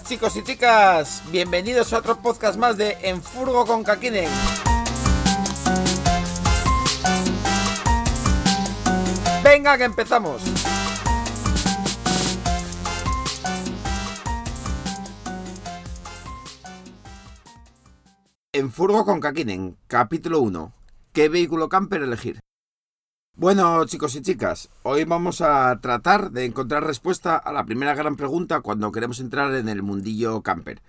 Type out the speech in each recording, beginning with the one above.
Chicos y chicas, bienvenidos a otro podcast más de En Furgo con Kakinen. Venga que empezamos. En Furgo con Kakinen, capítulo 1. ¿Qué vehículo camper elegir? Bueno, chicos y chicas, hoy vamos a tratar de encontrar respuesta a la primera gran pregunta cuando queremos entrar en el mundillo camper.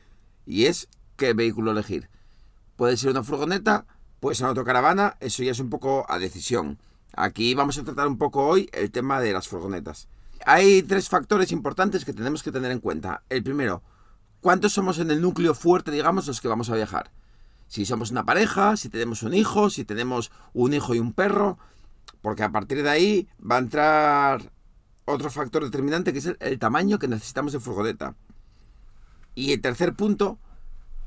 Y es, ¿qué vehículo elegir? Puede ser una furgoneta, puede ser una autocaravana, eso ya es un poco a decisión. Aquí vamos a tratar un poco hoy el tema de las furgonetas. Hay tres factores importantes que tenemos que tener en cuenta. El primero, ¿cuántos somos en el núcleo fuerte, digamos, los que vamos a viajar? Si somos una pareja, si tenemos un hijo, si tenemos un hijo y un perro, porque a partir de ahí va a entrar otro factor determinante que es el, tamaño que necesitamos de furgoneta. Y el tercer punto,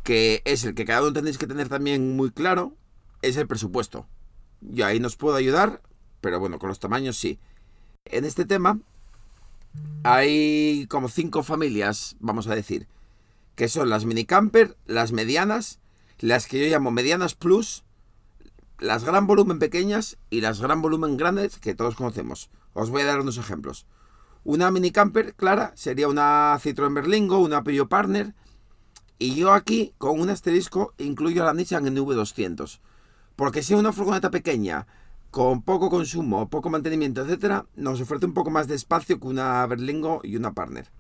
que es el que cada uno tenéis que tener también muy claro, es el presupuesto. Y ahí nos puedo ayudar, pero bueno, con los tamaños sí. En este tema hay como cinco familias, vamos a decir, que son las mini camper, las medianas, las que yo llamo medianas plus, las gran volumen pequeñas y las gran volumen grandes que todos conocemos. Os voy a dar unos ejemplos. Una mini camper clara sería una Citroën Berlingo, una Peugeot Partner. Y yo aquí, con un asterisco, incluyo la Nissan NV200. Porque si una furgoneta pequeña, con poco consumo, poco mantenimiento, etcétera, nos ofrece un poco más de espacio que una Berlingo y una Partner.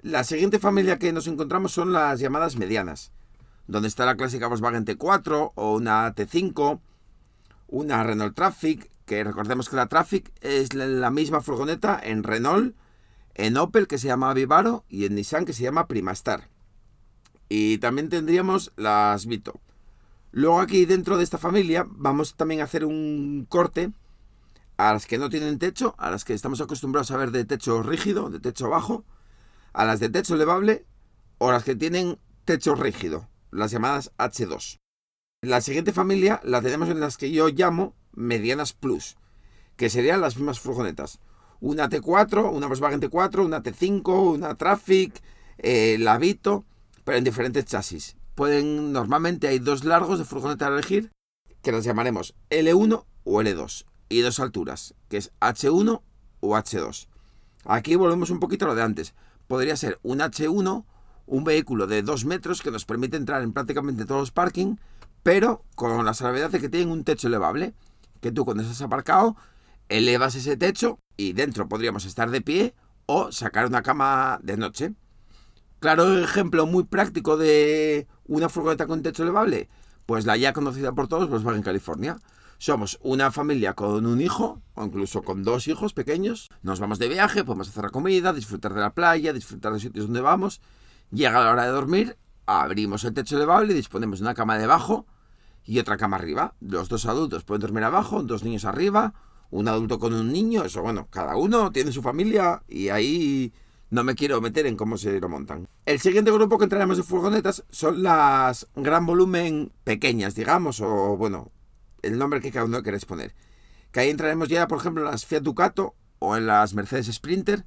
La siguiente familia que nos encontramos son las llamadas medianas donde está la clásica Volkswagen T4 o una T5, una Renault Traffic, que recordemos que la Traffic es la misma furgoneta en Renault, en Opel que se llama Vivaro y en Nissan que se llama Primastar. Y también tendríamos las Vito. Luego aquí dentro de esta familia vamos también a hacer un corte a las que no tienen techo, a las que estamos acostumbrados a ver de techo rígido, de techo bajo, a las de techo elevable o las que tienen techo rígido las llamadas H2. La siguiente familia la tenemos en las que yo llamo medianas plus, que serían las mismas furgonetas. Una T4, una Volkswagen T4, una T5, una Traffic, eh, la Vito, pero en diferentes chasis. Pueden, normalmente hay dos largos de furgoneta a elegir, que las llamaremos L1 o L2, y dos alturas, que es H1 o H2. Aquí volvemos un poquito a lo de antes. Podría ser un H1 un vehículo de 2 metros que nos permite entrar en prácticamente todos los parking, pero con la salvedad de que tienen un techo elevable, que tú cuando estás aparcado elevas ese techo y dentro podríamos estar de pie o sacar una cama de noche. Claro, ejemplo muy práctico de una furgoneta con techo elevable, pues la ya conocida por todos, pues en California. Somos una familia con un hijo, o incluso con dos hijos pequeños. Nos vamos de viaje, podemos hacer la comida, disfrutar de la playa, disfrutar de los sitios donde vamos. Llega la hora de dormir, abrimos el techo elevable y disponemos de una cama debajo y otra cama arriba. Los dos adultos pueden dormir abajo, dos niños arriba, un adulto con un niño, eso bueno, cada uno tiene su familia y ahí no me quiero meter en cómo se lo montan. El siguiente grupo que entraremos de furgonetas son las gran volumen pequeñas, digamos, o bueno, el nombre que cada uno quiere poner. Que ahí entraremos ya, por ejemplo, en las Fiat Ducato o en las Mercedes Sprinter,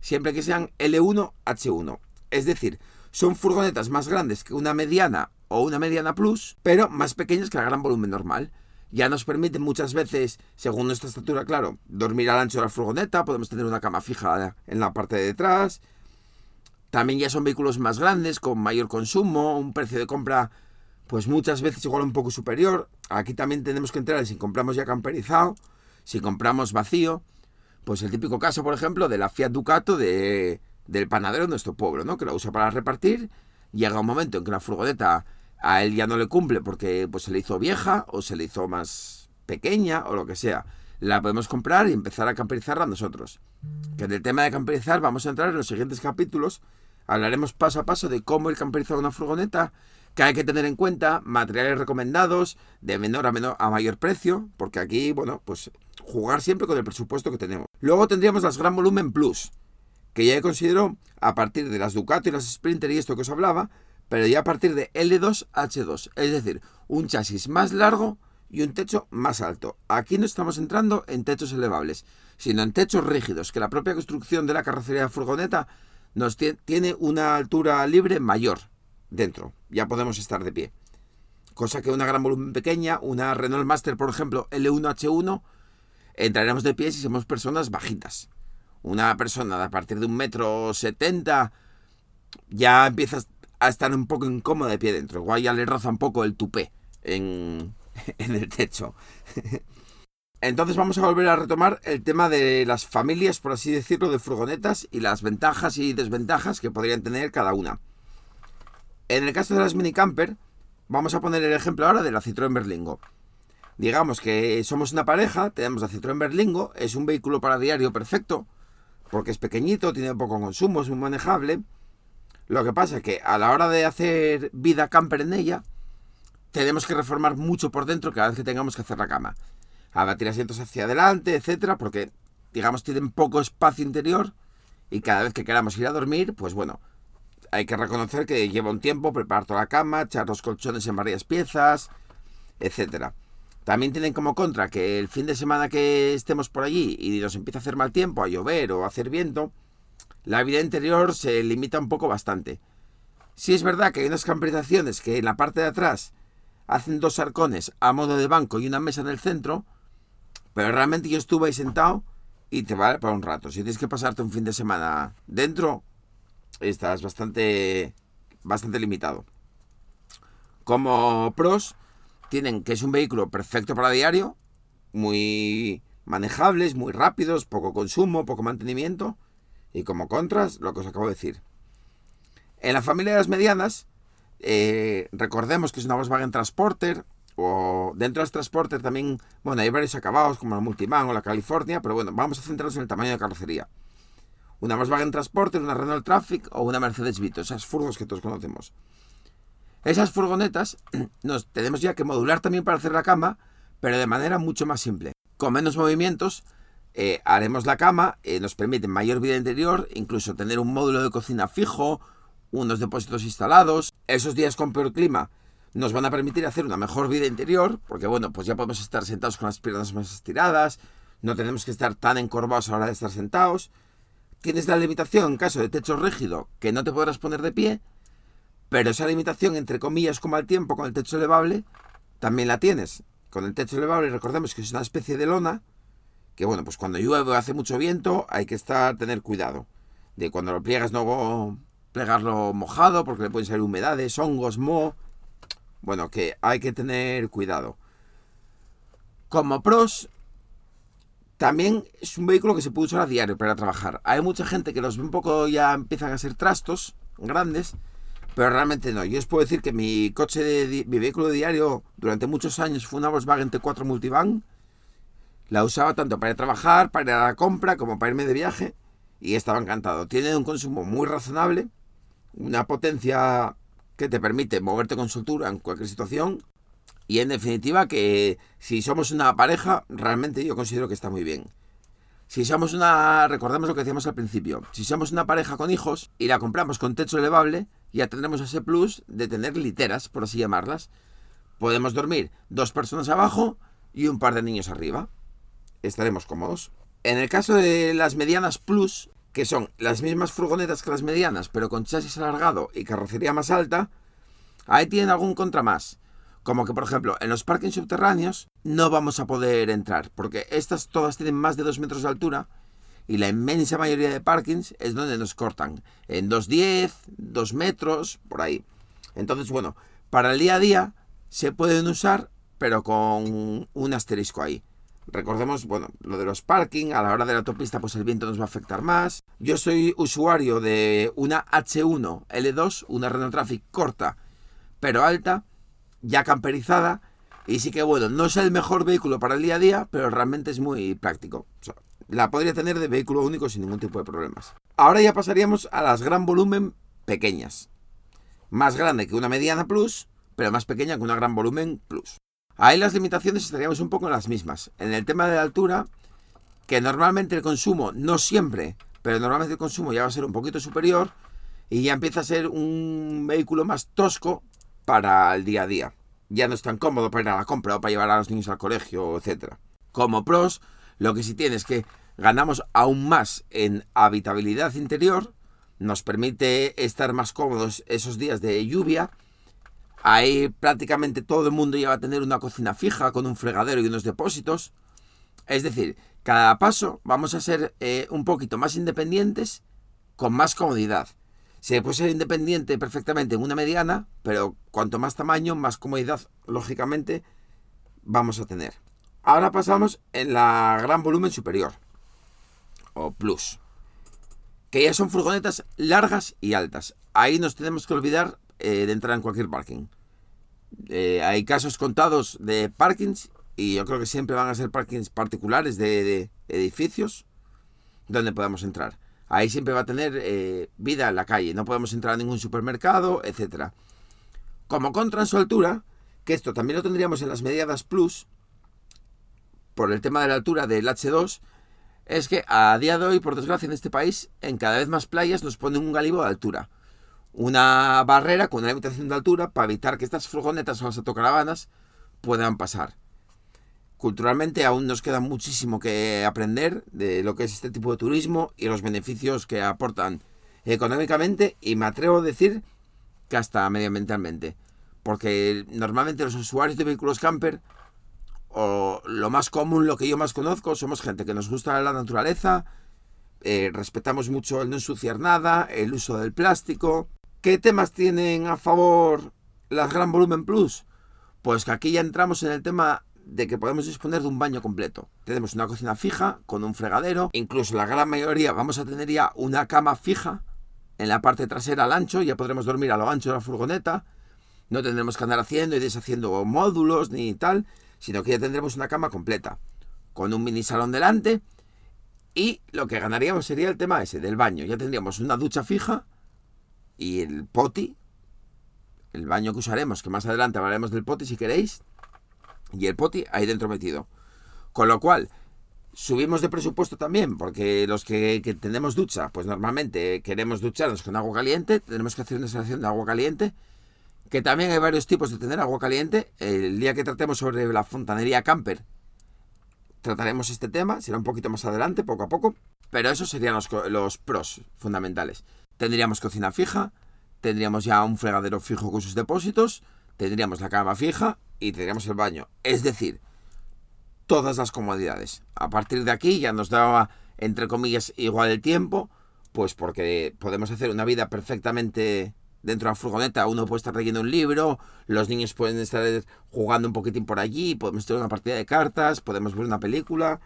siempre que sean L1, H1. Es decir, son furgonetas más grandes que una mediana o una mediana plus, pero más pequeñas que la gran volumen normal. Ya nos permiten muchas veces, según nuestra estatura, claro, dormir al ancho de la furgoneta, podemos tener una cama fija en la parte de detrás. También ya son vehículos más grandes, con mayor consumo, un precio de compra pues muchas veces igual un poco superior. Aquí también tenemos que entrar si compramos ya camperizado, si compramos vacío. Pues el típico caso, por ejemplo, de la Fiat Ducato de del panadero de nuestro pueblo, ¿no? Que la usa para repartir. Llega un momento en que la furgoneta a él ya no le cumple porque pues, se le hizo vieja o se le hizo más pequeña o lo que sea. La podemos comprar y empezar a camperizarla nosotros. Que en el tema de camperizar vamos a entrar en los siguientes capítulos. Hablaremos paso a paso de cómo el camperizar una furgoneta, que hay que tener en cuenta, materiales recomendados, de menor a, menor a mayor precio, porque aquí, bueno, pues jugar siempre con el presupuesto que tenemos. Luego tendríamos las Gran Volumen Plus, que ya considero a partir de las Ducati y las Sprinter y esto que os hablaba, pero ya a partir de L2H2, es decir, un chasis más largo y un techo más alto. Aquí no estamos entrando en techos elevables, sino en techos rígidos, que la propia construcción de la carrocería de furgoneta nos tiene una altura libre mayor dentro. Ya podemos estar de pie. Cosa que una gran volumen pequeña, una Renault Master, por ejemplo, L1H1, entraremos de pie si somos personas bajitas. Una persona a partir de un metro setenta ya empieza a estar un poco incómoda de pie dentro. Igual ya le roza un poco el tupé en, en el techo. Entonces vamos a volver a retomar el tema de las familias, por así decirlo, de furgonetas y las ventajas y desventajas que podrían tener cada una. En el caso de las mini camper, vamos a poner el ejemplo ahora de la Citroën Berlingo. Digamos que somos una pareja, tenemos la Citroën Berlingo, es un vehículo para diario perfecto, porque es pequeñito, tiene poco consumo, es muy manejable. Lo que pasa es que a la hora de hacer vida camper en ella, tenemos que reformar mucho por dentro cada vez que tengamos que hacer la cama a batir asientos hacia adelante, etcétera, porque digamos tienen poco espacio interior y cada vez que queramos ir a dormir, pues bueno, hay que reconocer que lleva un tiempo preparar toda la cama, echar los colchones en varias piezas, etcétera. También tienen como contra que el fin de semana que estemos por allí y nos empieza a hacer mal tiempo, a llover o a hacer viento, la vida interior se limita un poco bastante. Si es verdad que hay unas camperizaciones que en la parte de atrás hacen dos arcones a modo de banco y una mesa en el centro, pero realmente yo estuve ahí sentado y te vale para un rato. Si tienes que pasarte un fin de semana dentro, estás bastante, bastante limitado. Como pros, tienen que es un vehículo perfecto para diario, muy manejables, muy rápidos, poco consumo, poco mantenimiento. Y como contras, lo que os acabo de decir. En la familia de las medianas, eh, recordemos que es una Volkswagen Transporter, o dentro de los transportes también, bueno, hay varios acabados como la Multiman o la California, pero bueno, vamos a centrarnos en el tamaño de carrocería. Una Volkswagen Transporter, una Renault Traffic o una Mercedes Vito, esas furgos que todos conocemos. Esas furgonetas nos tenemos ya que modular también para hacer la cama, pero de manera mucho más simple. Con menos movimientos eh, haremos la cama, eh, nos permite mayor vida interior, incluso tener un módulo de cocina fijo, unos depósitos instalados. Esos días con peor clima nos van a permitir hacer una mejor vida interior, porque bueno, pues ya podemos estar sentados con las piernas más estiradas, no tenemos que estar tan encorvados a la hora de estar sentados. Tienes la limitación en caso de techo rígido, que no te podrás poner de pie, pero esa limitación, entre comillas, como al tiempo con el techo elevable, también la tienes. Con el techo elevable, recordemos que es una especie de lona, que bueno, pues cuando llueve o hace mucho viento, hay que estar, tener cuidado. De cuando lo pliegas, no plegarlo mojado, porque le pueden salir humedades, hongos, moho bueno, que hay que tener cuidado. Como pros, también es un vehículo que se puede usar a diario para trabajar. Hay mucha gente que los ve un poco ya empiezan a ser trastos grandes, pero realmente no. Yo os puedo decir que mi coche de mi vehículo diario durante muchos años fue una Volkswagen T4 Multivan. La usaba tanto para ir a trabajar, para ir a la compra, como para irme de viaje y estaba encantado. Tiene un consumo muy razonable, una potencia que te permite moverte con soltura en cualquier situación. Y en definitiva que si somos una pareja, realmente yo considero que está muy bien. Si somos una, recordemos lo que decíamos al principio, si somos una pareja con hijos y la compramos con techo elevable, ya tendremos ese plus de tener literas, por así llamarlas. Podemos dormir dos personas abajo y un par de niños arriba. Estaremos cómodos. En el caso de las medianas plus, que son las mismas furgonetas que las medianas, pero con chasis alargado y carrocería más alta, ahí tienen algún contra más. Como que, por ejemplo, en los parkings subterráneos no vamos a poder entrar, porque estas todas tienen más de 2 metros de altura y la inmensa mayoría de parkings es donde nos cortan, en 2,10, 2 metros, por ahí. Entonces, bueno, para el día a día se pueden usar, pero con un asterisco ahí. Recordemos, bueno, lo de los parking, a la hora de la autopista pues el viento nos va a afectar más. Yo soy usuario de una H1 L2, una Renault Traffic corta pero alta, ya camperizada, y sí que bueno, no es el mejor vehículo para el día a día, pero realmente es muy práctico. La podría tener de vehículo único sin ningún tipo de problemas. Ahora ya pasaríamos a las gran volumen pequeñas. Más grande que una mediana plus, pero más pequeña que una gran volumen plus. Ahí las limitaciones estaríamos un poco en las mismas. En el tema de la altura, que normalmente el consumo, no siempre, pero normalmente el consumo ya va a ser un poquito superior y ya empieza a ser un vehículo más tosco para el día a día. Ya no es tan cómodo para ir a la compra o para llevar a los niños al colegio, etc. Como pros, lo que sí tiene es que ganamos aún más en habitabilidad interior, nos permite estar más cómodos esos días de lluvia. Ahí prácticamente todo el mundo ya va a tener una cocina fija con un fregadero y unos depósitos. Es decir, cada paso vamos a ser eh, un poquito más independientes con más comodidad. Se puede ser independiente perfectamente en una mediana, pero cuanto más tamaño, más comodidad, lógicamente, vamos a tener. Ahora pasamos en la gran volumen superior, o plus, que ya son furgonetas largas y altas. Ahí nos tenemos que olvidar eh, de entrar en cualquier parking. Eh, hay casos contados de parkings y yo creo que siempre van a ser parkings particulares de, edificios donde podamos entrar. Ahí siempre va a tener eh, vida en la calle, no podemos entrar a ningún supermercado, etc. Como contra en su altura, que esto también lo tendríamos en las mediadas plus, por el tema de la altura del H2, es que a día de hoy, por desgracia, en este país, en cada vez más playas nos ponen un galibo de altura. Una barrera con una limitación de altura para evitar que estas furgonetas o las autocaravanas puedan pasar culturalmente aún nos queda muchísimo que aprender de lo que es este tipo de turismo y los beneficios que aportan económicamente y me atrevo a decir que hasta medioambientalmente. Porque normalmente los usuarios de vehículos camper, o lo más común, lo que yo más conozco, somos gente que nos gusta la naturaleza, eh, respetamos mucho el no ensuciar nada, el uso del plástico. ¿Qué temas tienen a favor las Gran Volumen Plus? Pues que aquí ya entramos en el tema de que podemos disponer de un baño completo. Tenemos una cocina fija con un fregadero, incluso la gran mayoría vamos a tener ya una cama fija en la parte trasera al ancho, ya podremos dormir a lo ancho de la furgoneta, no tendremos que andar haciendo y deshaciendo módulos ni tal, sino que ya tendremos una cama completa, con un mini salón delante y lo que ganaríamos sería el tema ese del baño, ya tendríamos una ducha fija y el poti, el baño que usaremos, que más adelante hablaremos del poti si queréis, y el poti ahí dentro metido. Con lo cual, subimos de presupuesto también, porque los que, tenemos ducha, pues normalmente queremos ducharnos con agua caliente, tenemos que hacer una instalación de agua caliente, que también hay varios tipos de tener agua caliente. El día que tratemos sobre la fontanería camper, trataremos este tema, será un poquito más adelante, poco a poco, pero esos serían los, los pros fundamentales. Tendríamos cocina fija, tendríamos ya un fregadero fijo con sus depósitos, tendríamos la cama fija y tendríamos el baño. Es decir, todas las comodidades. A partir de aquí ya nos daba, entre comillas, igual el tiempo, pues porque podemos hacer una vida perfectamente dentro de la furgoneta. Uno puede estar leyendo un libro, los niños pueden estar jugando un poquitín por allí, podemos tener una partida de cartas, podemos ver una película.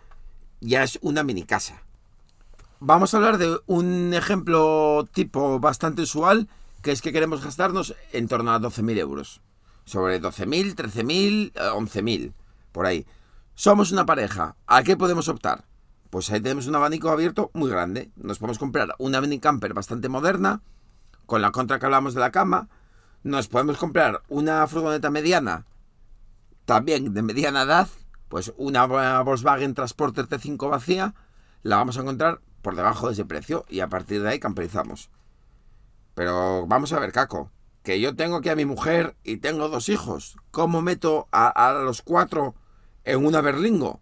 Ya es una mini casa. Vamos a hablar de un ejemplo tipo bastante usual, que es que queremos gastarnos en torno a 12.000 euros sobre 12.000, 13.000, 11.000, por ahí. Somos una pareja, ¿a qué podemos optar? Pues ahí tenemos un abanico abierto muy grande. Nos podemos comprar una mini camper bastante moderna, con la contra que hablamos de la cama. Nos podemos comprar una furgoneta mediana, también de mediana edad, pues una Volkswagen Transporter T5 vacía, la vamos a encontrar por debajo de ese precio y a partir de ahí camperizamos. Pero vamos a ver, Caco, que yo tengo aquí a mi mujer y tengo dos hijos. ¿Cómo meto a, los cuatro en una Berlingo?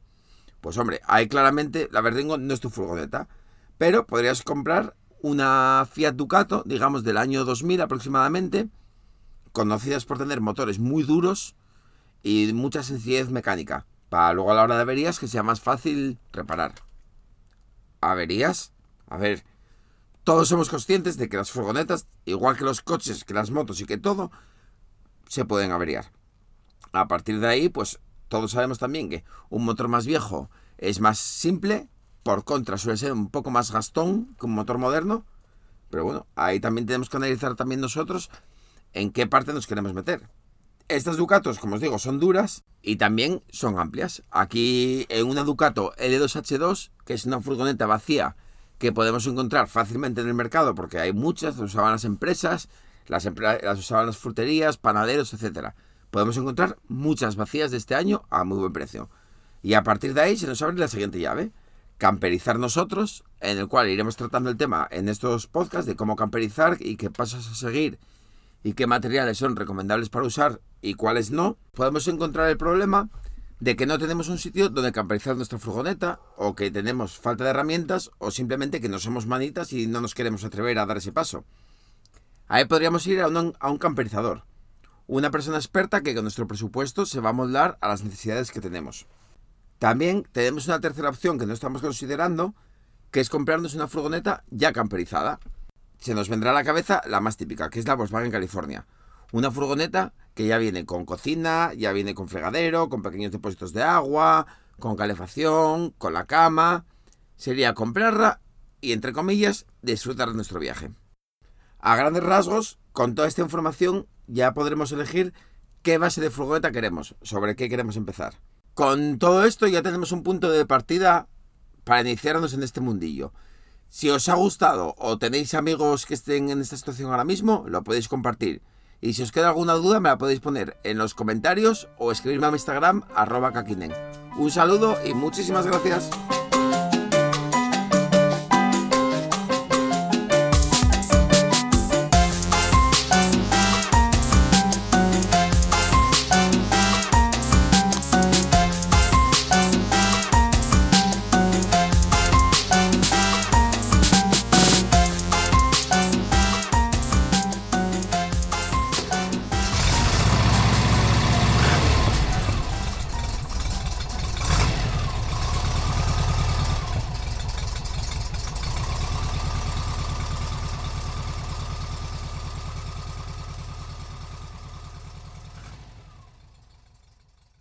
Pues hombre, ahí claramente la Berlingo no es tu furgoneta. Pero podrías comprar una Fiat Ducato, digamos del año 2000 aproximadamente, conocidas por tener motores muy duros y mucha sencillez mecánica, para luego a la hora de averías que sea más fácil reparar. ¿Averías? A ver, todos somos conscientes de que las furgonetas, igual que los coches, que las motos y que todo, se pueden averiar. A partir de ahí, pues todos sabemos también que un motor más viejo es más simple, por contra suele ser un poco más gastón que un motor moderno, pero bueno, ahí también tenemos que analizar también nosotros en qué parte nos queremos meter. Estas Ducatos, como os digo, son duras y también son amplias. Aquí en una Ducato L2H2, que es una furgoneta vacía que podemos encontrar fácilmente en el mercado porque hay muchas, las usaban las empresas, las, las usaban las fruterías, panaderos, etcétera. Podemos encontrar muchas vacías de este año a muy buen precio. Y a partir de ahí se nos abre la siguiente llave. Camperizar nosotros, en el cual iremos tratando el tema en estos podcasts de cómo camperizar y qué pasos a seguir y qué materiales son recomendables para usar y cuáles no. Podemos encontrar el problema de que no tenemos un sitio donde camperizar nuestra furgoneta, o que tenemos falta de herramientas, o simplemente que no somos manitas y no nos queremos atrever a dar ese paso. Ahí podríamos ir a un, a un camperizador, una persona experta que con nuestro presupuesto se va a moldar a las necesidades que tenemos. También tenemos una tercera opción que no estamos considerando, que es comprarnos una furgoneta ya camperizada. Se nos vendrá a la cabeza la más típica, que es la Volkswagen California. Una furgoneta que ya viene con cocina, ya viene con fregadero, con pequeños depósitos de agua, con calefacción, con la cama. Sería comprarla y, entre comillas, disfrutar de nuestro viaje. A grandes rasgos, con toda esta información ya podremos elegir qué base de furgoneta queremos, sobre qué queremos empezar. Con todo esto ya tenemos un punto de partida para iniciarnos en este mundillo. Si os ha gustado o tenéis amigos que estén en esta situación ahora mismo, lo podéis compartir. Y si os queda alguna duda, me la podéis poner en los comentarios o escribirme a mi Instagram, arroba kakinen. Un saludo y muchísimas gracias.